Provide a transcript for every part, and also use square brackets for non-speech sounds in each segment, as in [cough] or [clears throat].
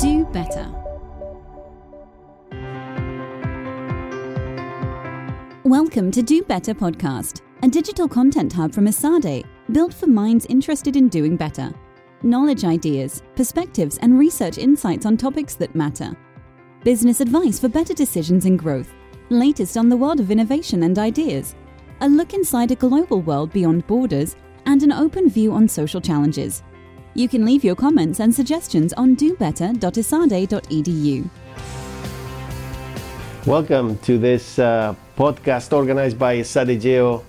Do better. Welcome to Do Better Podcast, a digital content hub from Esade, built for minds interested in doing better. Knowledge ideas, perspectives, and research insights on topics that matter. Business advice for better decisions and growth. Latest on the world of innovation and ideas. A look inside a global world beyond borders, and an open view on social challenges. You can leave your comments and suggestions on dobetter.esade.edu. Welcome to this uh, podcast organized by EsadeGeo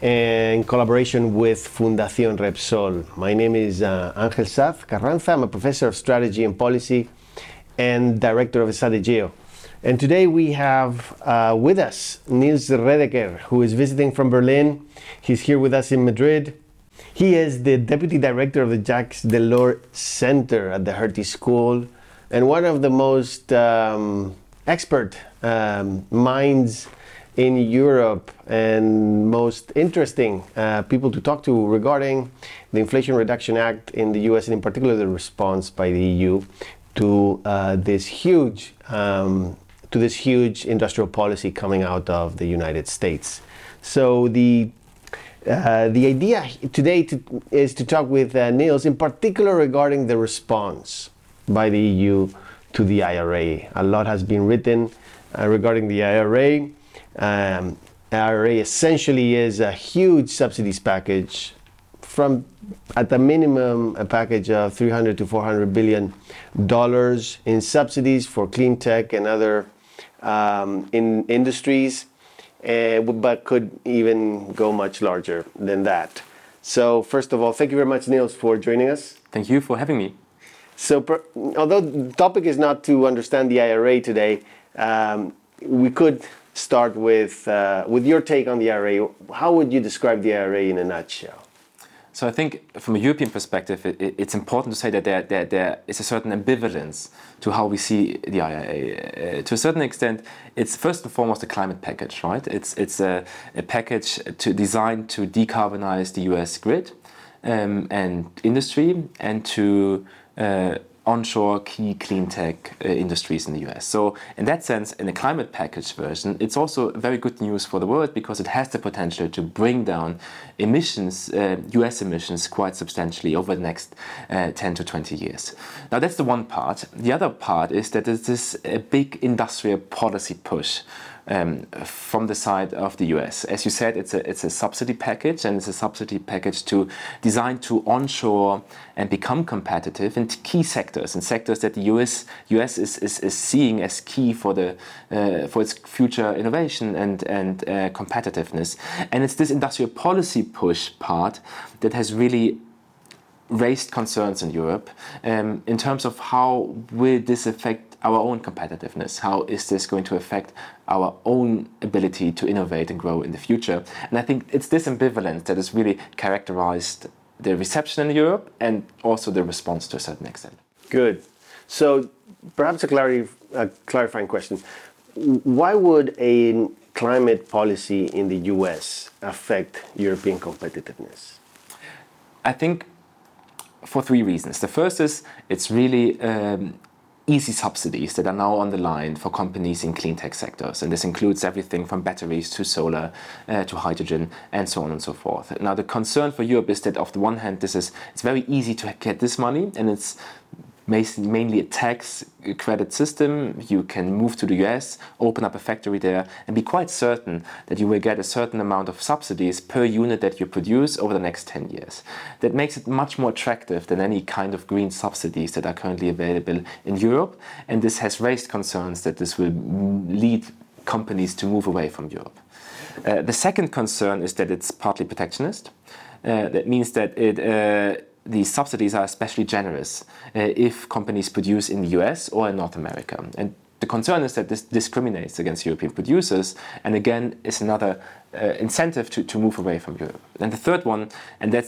in collaboration with Fundación Repsol. My name is uh, Angel Saz Carranza. I'm a professor of strategy and policy and director of EsadeGeo. And today we have uh, with us Nils Redeker, who is visiting from Berlin. He's here with us in Madrid. He is the deputy director of the Jacques Delors Center at the Hertie School and one of the most um, expert um, minds in Europe and most interesting uh, people to talk to regarding the Inflation Reduction Act in the US and in particular the response by the EU to uh, this huge um, to this huge industrial policy coming out of the United States. So the uh, the idea today to, is to talk with uh, Nils in particular regarding the response by the EU to the IRA. A lot has been written uh, regarding the IRA. Um, IRA essentially is a huge subsidies package from at the minimum a package of 300 to 400 billion dollars in subsidies for clean tech and other um, in industries uh, but could even go much larger than that so first of all thank you very much nils for joining us thank you for having me so per, although the topic is not to understand the ira today um, we could start with uh, with your take on the IRA. How would you describe the IRA in a nutshell? So I think from a European perspective, it, it, it's important to say that there, there, there is a certain ambivalence to how we see the IRA. Uh, to a certain extent, it's first and foremost a climate package, right? It's, it's a, a package to, designed to decarbonize the US grid um, and industry and to uh, onshore key clean tech uh, industries in the US. So, in that sense, in a climate package version, it's also very good news for the world because it has the potential to bring down emissions, uh, US emissions, quite substantially over the next uh, 10 to 20 years. Now, that's the one part. The other part is that there's this a big industrial policy push um, from the side of the US. As you said, it's a, it's a subsidy package, and it's a subsidy package to designed to onshore and become competitive in key sectors, in sectors that the US, US is, is, is seeing as key for, the, uh, for its future innovation and, and uh, competitiveness. And it's this industrial policy push part that has really raised concerns in Europe um, in terms of how will this affect our own competitiveness? How is this going to affect our own ability to innovate and grow in the future? And I think it's this ambivalence that has really characterized the reception in Europe and also the response to a certain extent. Good. So perhaps a, clarif- a clarifying question. Why would a climate policy in the US affect European competitiveness? I think for three reasons. The first is it's really um, easy subsidies that are now on the line for companies in clean tech sectors. And this includes everything from batteries to solar uh, to hydrogen and so on and so forth. Now, the concern for Europe is that, on the one hand, this is it's very easy to get this money and it's mainly a tax credit system. You can move to the US, open up a factory there, and be quite certain that you will get a certain amount of subsidies per unit that you produce over the next 10 years. That makes it much more attractive than any kind of green subsidies that are currently available in Europe. And this has raised concerns that this will lead companies to move away from Europe. Uh, the second concern is that it's partly protectionist. Uh, that means that it uh, the subsidies are especially generous uh, if companies produce in the US or in North America. And the concern is that this discriminates against European producers and again is another uh, incentive to, to move away from Europe. And the third one, and that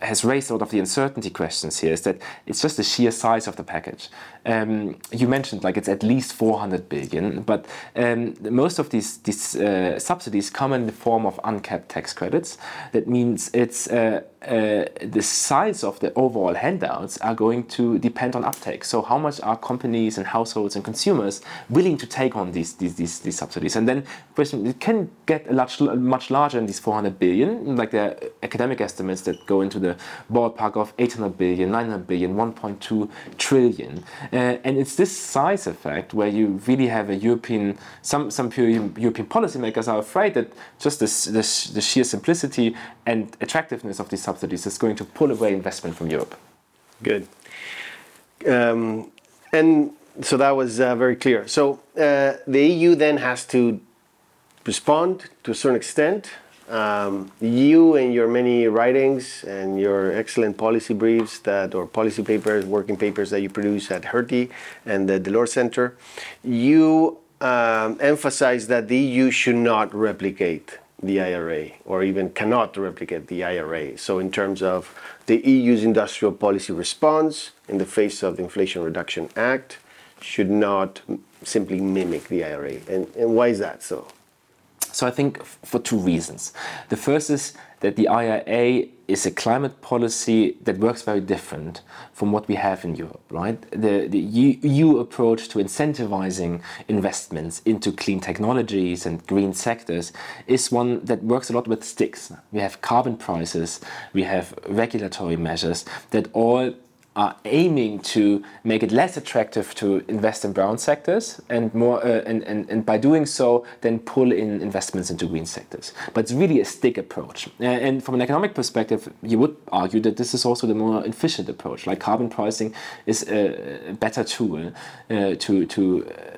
has raised a lot of the uncertainty questions here is that it's just the sheer size of the package. Um, you mentioned like it's at least 400 billion, but um, most of these, these uh, subsidies come in the form of uncapped tax credits. That means it's uh, uh, the size of the overall handouts are going to depend on uptake. So how much are companies and households and consumers willing to take on these these, these, these subsidies? And then question it can get much much larger than these 400 billion, like the academic estimates that go into the ballpark of 800 billion, 900 billion, 1.2 trillion. Uh, and it's this size effect where you really have a European some some European policymakers are afraid that just this, this the sheer simplicity and attractiveness of these subsidies is going to pull away investment from Europe. Good. Um, and so that was uh, very clear. So uh, the EU then has to respond to a certain extent. Um, you and your many writings and your excellent policy briefs that or policy papers, working papers that you produce at Hertie and the Delors Center, you um, emphasize that the EU should not replicate the IRA or even cannot replicate the IRA. So, in terms of the EU's industrial policy response in the face of the Inflation Reduction Act, should not simply mimic the IRA. And, and why is that so? So I think for two reasons. The first is that the IRA is a climate policy that works very different from what we have in Europe, right? The, the EU approach to incentivizing investments into clean technologies and green sectors is one that works a lot with sticks. We have carbon prices, we have regulatory measures that all are aiming to make it less attractive to invest in brown sectors and more uh, and, and, and by doing so then pull in investments into green sectors. But it's really a stick approach. And from an economic perspective you would argue that this is also the more efficient approach. Like carbon pricing is a better tool uh, to to uh,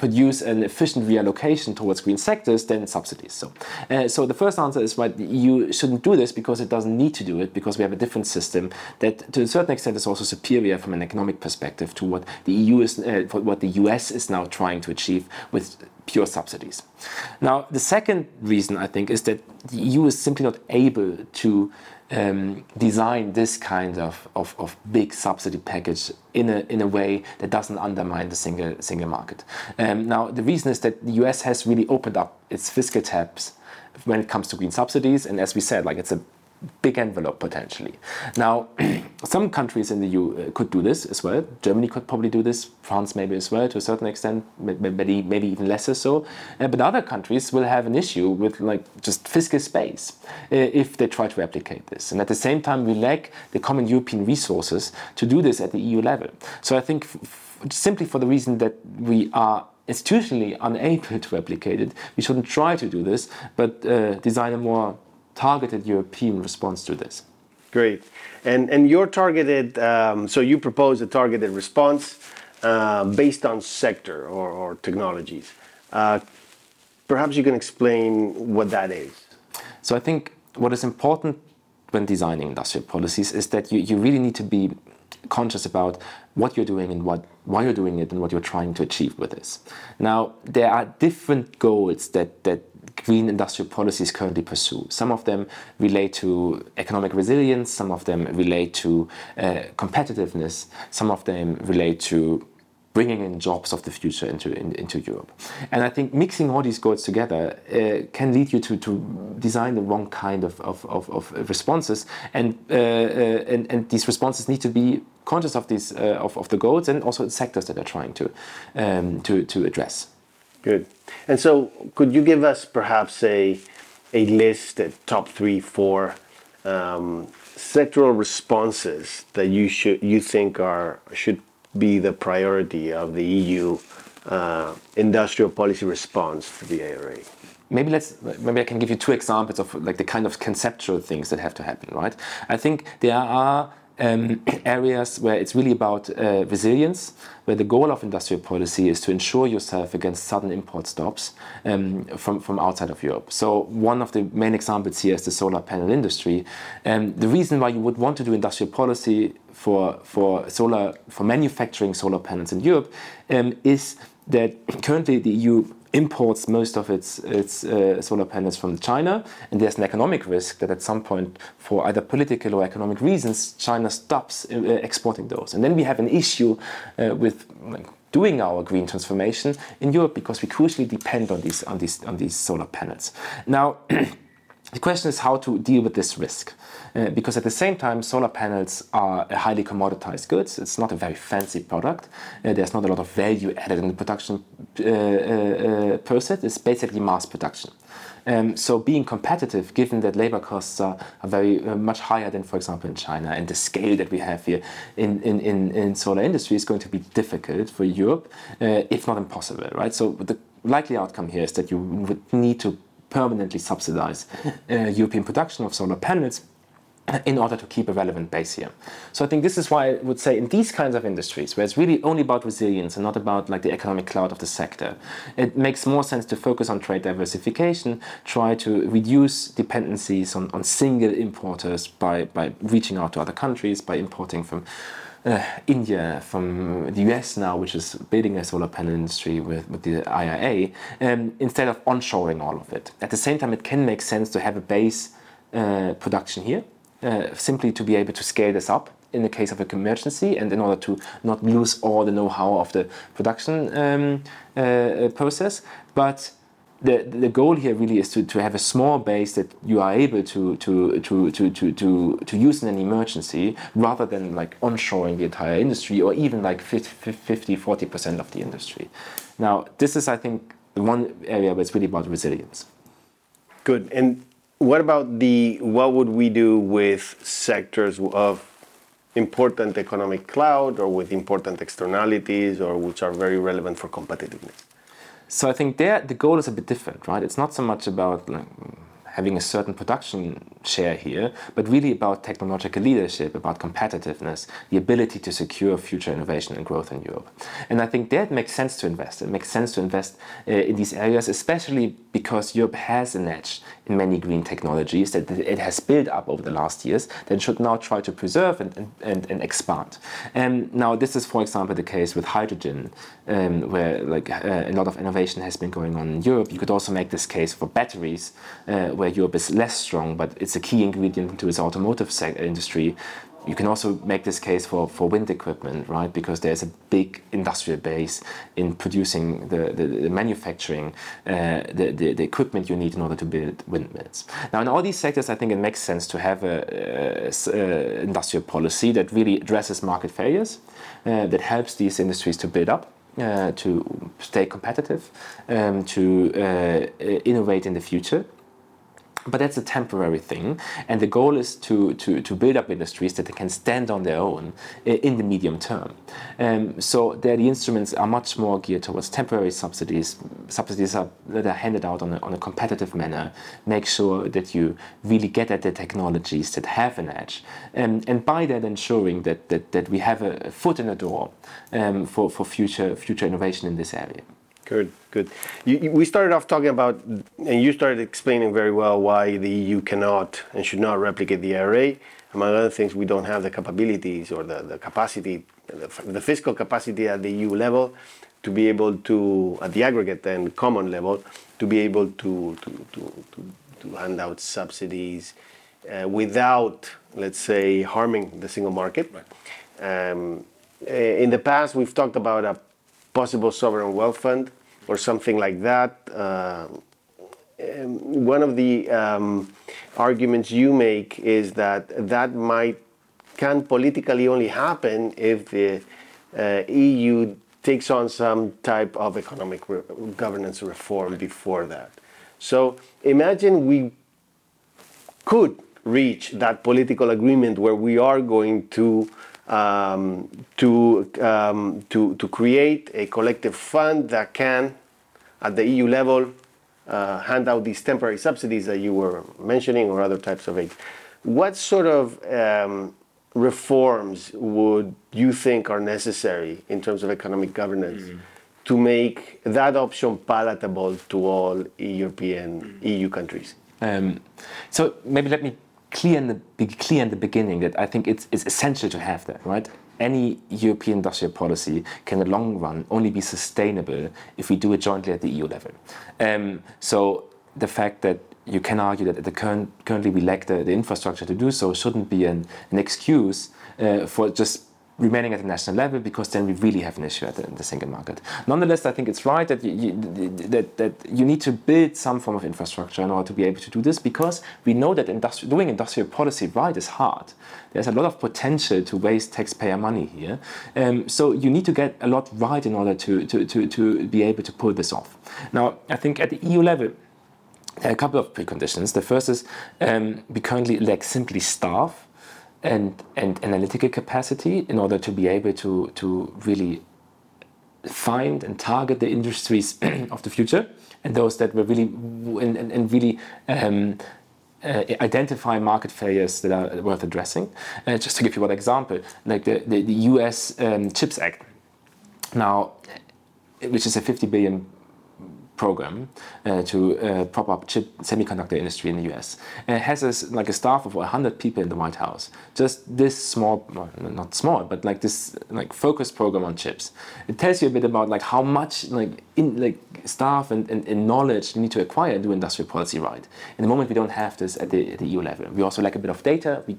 produce an efficient reallocation towards green sectors than subsidies. So, uh, so the first answer is why the EU shouldn't do this because it doesn't need to do it because we have a different system that, to a certain extent, is also superior from an economic perspective to what the EU is, uh, what the US is now trying to achieve with pure subsidies. Now, the second reason I think is that the EU is simply not able to um, design this kind of, of, of, big subsidy package in a, in a way that doesn't undermine the single, single market. Um, now, the reason is that the US has really opened up its fiscal taps when it comes to green subsidies, and as we said, like it's a big envelope potentially. Now, [clears throat] some countries in the EU uh, could do this as well. Germany could probably do this, France maybe as well to a certain extent, maybe, maybe even lesser so. Uh, but other countries will have an issue with like just fiscal space uh, if they try to replicate this. And at the same time, we lack the common European resources to do this at the EU level. So I think simply for the reason that we are institutionally unable to replicate it, we shouldn't try to do this, but uh, design a more targeted European response to this. Great. And, and your targeted, um, so you propose a targeted response uh, based on sector or, or technologies. Uh, perhaps you can explain what that is. So I think what is important when designing industrial policies is that you, you really need to be conscious about what you're doing and what why you're doing it and what you're trying to achieve with this. Now there are different goals that that green industrial policies currently pursue. Some of them relate to economic resilience, some of them relate to uh, competitiveness, some of them relate to bringing in jobs of the future into in, into Europe. And I think mixing all these goals together uh, can lead you to, to design the wrong kind of, of, of, of responses. And, uh, uh, and, and these responses need to be conscious of these uh, of, of the goals and also the sectors that they're trying to um, to, to address. Good. And so, could you give us perhaps a a list, a top three, four um, sectoral responses that you should you think are should be the priority of the EU uh, industrial policy response to the IRA? maybe let's maybe I can give you two examples of like the kind of conceptual things that have to happen, right? I think there are um, [clears throat] areas where it's really about uh, resilience, where the goal of industrial policy is to ensure yourself against sudden import stops um, from, from outside of Europe. So one of the main examples here is the solar panel industry. Um, the reason why you would want to do industrial policy for, for solar for manufacturing solar panels in Europe um, is that currently the EU imports most of its, its uh, solar panels from China, and there's an economic risk that at some point, for either political or economic reasons, China stops uh, exporting those. And then we have an issue uh, with like, doing our green transformation in Europe because we crucially depend on these, on these, on these solar panels. Now, [clears throat] the question is how to deal with this risk. Uh, because at the same time, solar panels are a highly commoditized goods. It's not a very fancy product. Uh, there's not a lot of value added in the production uh, uh, uh process. It's basically mass production. Um, so being competitive, given that labor costs are, are very uh, much higher than, for example, in China, and the scale that we have here in, in, in, in solar industry is going to be difficult for Europe, if not impossible, right? So the likely outcome here is that you would need to permanently subsidize uh, European production of solar panels in order to keep a relevant base here. So I think this is why I would say in these kinds of industries, where it's really only about resilience and not about like the economic cloud of the sector, it makes more sense to focus on trade diversification, try to reduce dependencies on, on single importers by, by reaching out to other countries, by importing from uh, India, from the US now, which is building a solar panel industry with, with the IRA, um, instead of onshoring all of it. At the same time, it can make sense to have a base uh, production here uh, simply to be able to scale this up in the case of an emergency and in order to not lose all the know-how of the production um, uh, process. But the, the goal here really is to, to have a small base that you are able to, to, to, to, to, to, to use in an emergency rather than like onshoring the entire industry or even like 50, 50 40% of the industry. Now, this is, I think, the one area where it's really about resilience. Good. And what about the what would we do with sectors of important economic cloud or with important externalities or which are very relevant for competitiveness? So I think there the goal is a bit different, right? It's not so much about like, having a certain production share here, but really about technological leadership, about competitiveness, the ability to secure future innovation and growth in Europe. And I think that makes sense to invest. It makes sense to invest uh, in these areas, especially because Europe has an edge in many green technologies that it has built up over the last years that should now try to preserve and, and, and expand. And now this is, for example, the case with hydrogen, um, where like uh, a lot of innovation has been going on in Europe. You could also make this case for batteries, uh, where Europe is less strong, but it's a key ingredient into its automotive industry. You can also make this case for, for wind equipment, right? Because there's a big industrial base in producing the, the, the manufacturing, uh, the, the, the, equipment you need in order to build windmills. Now, in all these sectors, I think it makes sense to have an industrial policy that really addresses market failures, uh, that helps these industries to build up. Uh, to stay competitive, um, to uh, innovate in the future, but that's a temporary thing. And the goal is to, to, to build up industries that can stand on their own in the medium term. Um, so there the instruments are much more geared towards temporary subsidies subsidies are, that are handed out on a, on a competitive manner make sure that you really get at the technologies that have an edge. Um, and by that ensuring that, that, that we have a foot in the door um, for, for future, future innovation in this area Good, good. You, you, we started off talking about, and you started explaining very well why the EU cannot and should not replicate the IRA. Among other things, we don't have the capabilities or the, the capacity, the, the fiscal capacity at the EU level to be able to, at the aggregate and common level, to be able to, to, to, to, to hand out subsidies uh, without, let's say, harming the single market. Right. Um, in the past, we've talked about a possible sovereign wealth fund or something like that. Uh, one of the um, arguments you make is that that might can politically only happen if the uh, EU takes on some type of economic re governance reform before that. So imagine we could reach that political agreement where we are going to um, to, um, to, to create a collective fund that can, at the EU level, uh, hand out these temporary subsidies that you were mentioning or other types of aid. What sort of um, reforms would you think are necessary in terms of economic governance mm-hmm. to make that option palatable to all European mm-hmm. EU countries? Um, so maybe let me clear in the be clear in the beginning that I think it's, it's essential to have that, right? Any European industrial policy can, in the long run, only be sustainable if we do it jointly at the EU level. Um, so the fact that you can argue that the current, currently we lack the, the infrastructure to do so shouldn't be an, an excuse uh, for just remaining at the national level because then we really have an issue at the, the single market. Nonetheless, I think it's right that you, you, that, that you need to build some form of infrastructure in order to be able to do this because we know that industri- doing industrial policy right is hard. There's a lot of potential to waste taxpayer money here. Um, so you need to get a lot right in order to, to, to, to be able to pull this off. Now, I think at the EU level, there are a couple of preconditions. The first is um, we currently lack simply staff and, and analytical capacity in order to be able to, to really find and target the industries [clears throat] of the future and those that were really and, and, and really um, uh, identify market failures that are worth addressing. Uh, just to give you one example, like the, the, the US um, CHIPS Act, now, which is a 50 billion program uh, to uh, prop up chip semiconductor industry in the US. And it has a, like a staff of 100 people in the White House. Just this small, well, not small, but like this like focused program on chips. It tells you a bit about like how much like in like staff and, and, and knowledge you need to acquire to do industrial policy right. In the moment we don't have this at the, at the EU level. We also lack a bit of data. We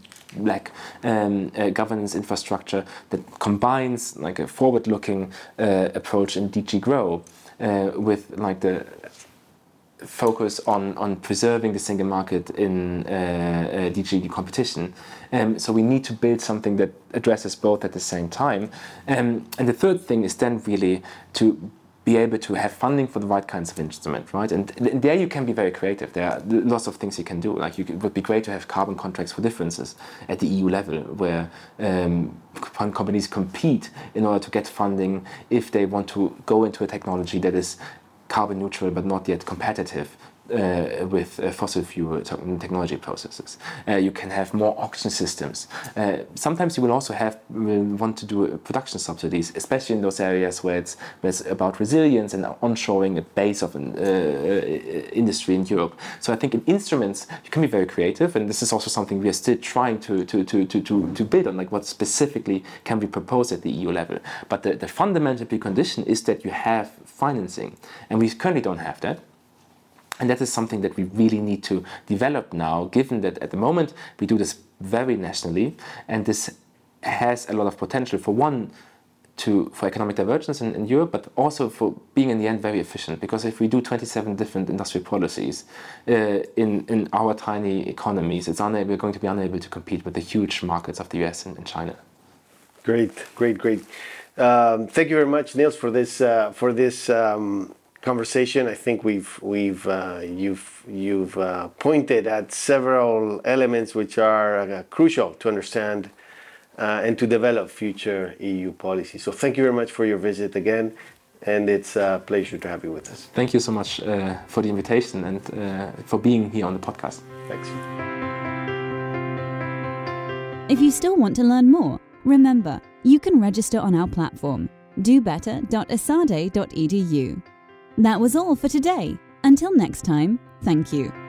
lack um, governance infrastructure that combines like a forward-looking uh, approach in DG Grow uh, with like the focus on, on preserving the single market in uh, uh, DG competition. Um, so we need to build something that addresses both at the same time. Um, and the third thing is then really to be able to have funding for the right kinds of instrument, right? And, and there you can be very creative. There are lots of things you can do. Like it would be great to have carbon contracts for differences at the EU level, where um, companies compete in order to get funding if they want to go into a technology that is carbon neutral but not yet competitive uh, with uh, fossil fuel technology processes. Uh, you can have more auction systems. Uh, sometimes you will also have will want to do production subsidies, especially in those areas where it's, where it's about resilience and onshoring a base of an uh, uh, industry in Europe. So I think in instruments you can be very creative, and this is also something we are still trying to to, to, to, to, to build on, like what specifically can be proposed at the EU level. But the, the fundamental precondition is that you have financing, and we currently don't have that. And that is something that we really need to develop now, given that at the moment we do this very nationally, and this has a lot of potential for one, to, for economic divergence in, in, Europe, but also for being in the end very efficient. Because if we do 27 different industrial policies uh, in, in our tiny economies, it's unable, we're going to be unable to compete with the huge markets of the US and, and China. Great, great, great. Um, thank you very much, Nils, for this uh, for this um, conversation. I think we've we've uh, you've you've uh, pointed at several elements which are uh, crucial to understand uh, and to develop future EU policy. So thank you very much for your visit again, and it's a pleasure to have you with us. Thank you so much uh, for the invitation and uh, for being here on the podcast. Thanks. If you still want to learn more, remember you can register on our platform dobetter.esade.edu. That was all for today. Until next time, thank you.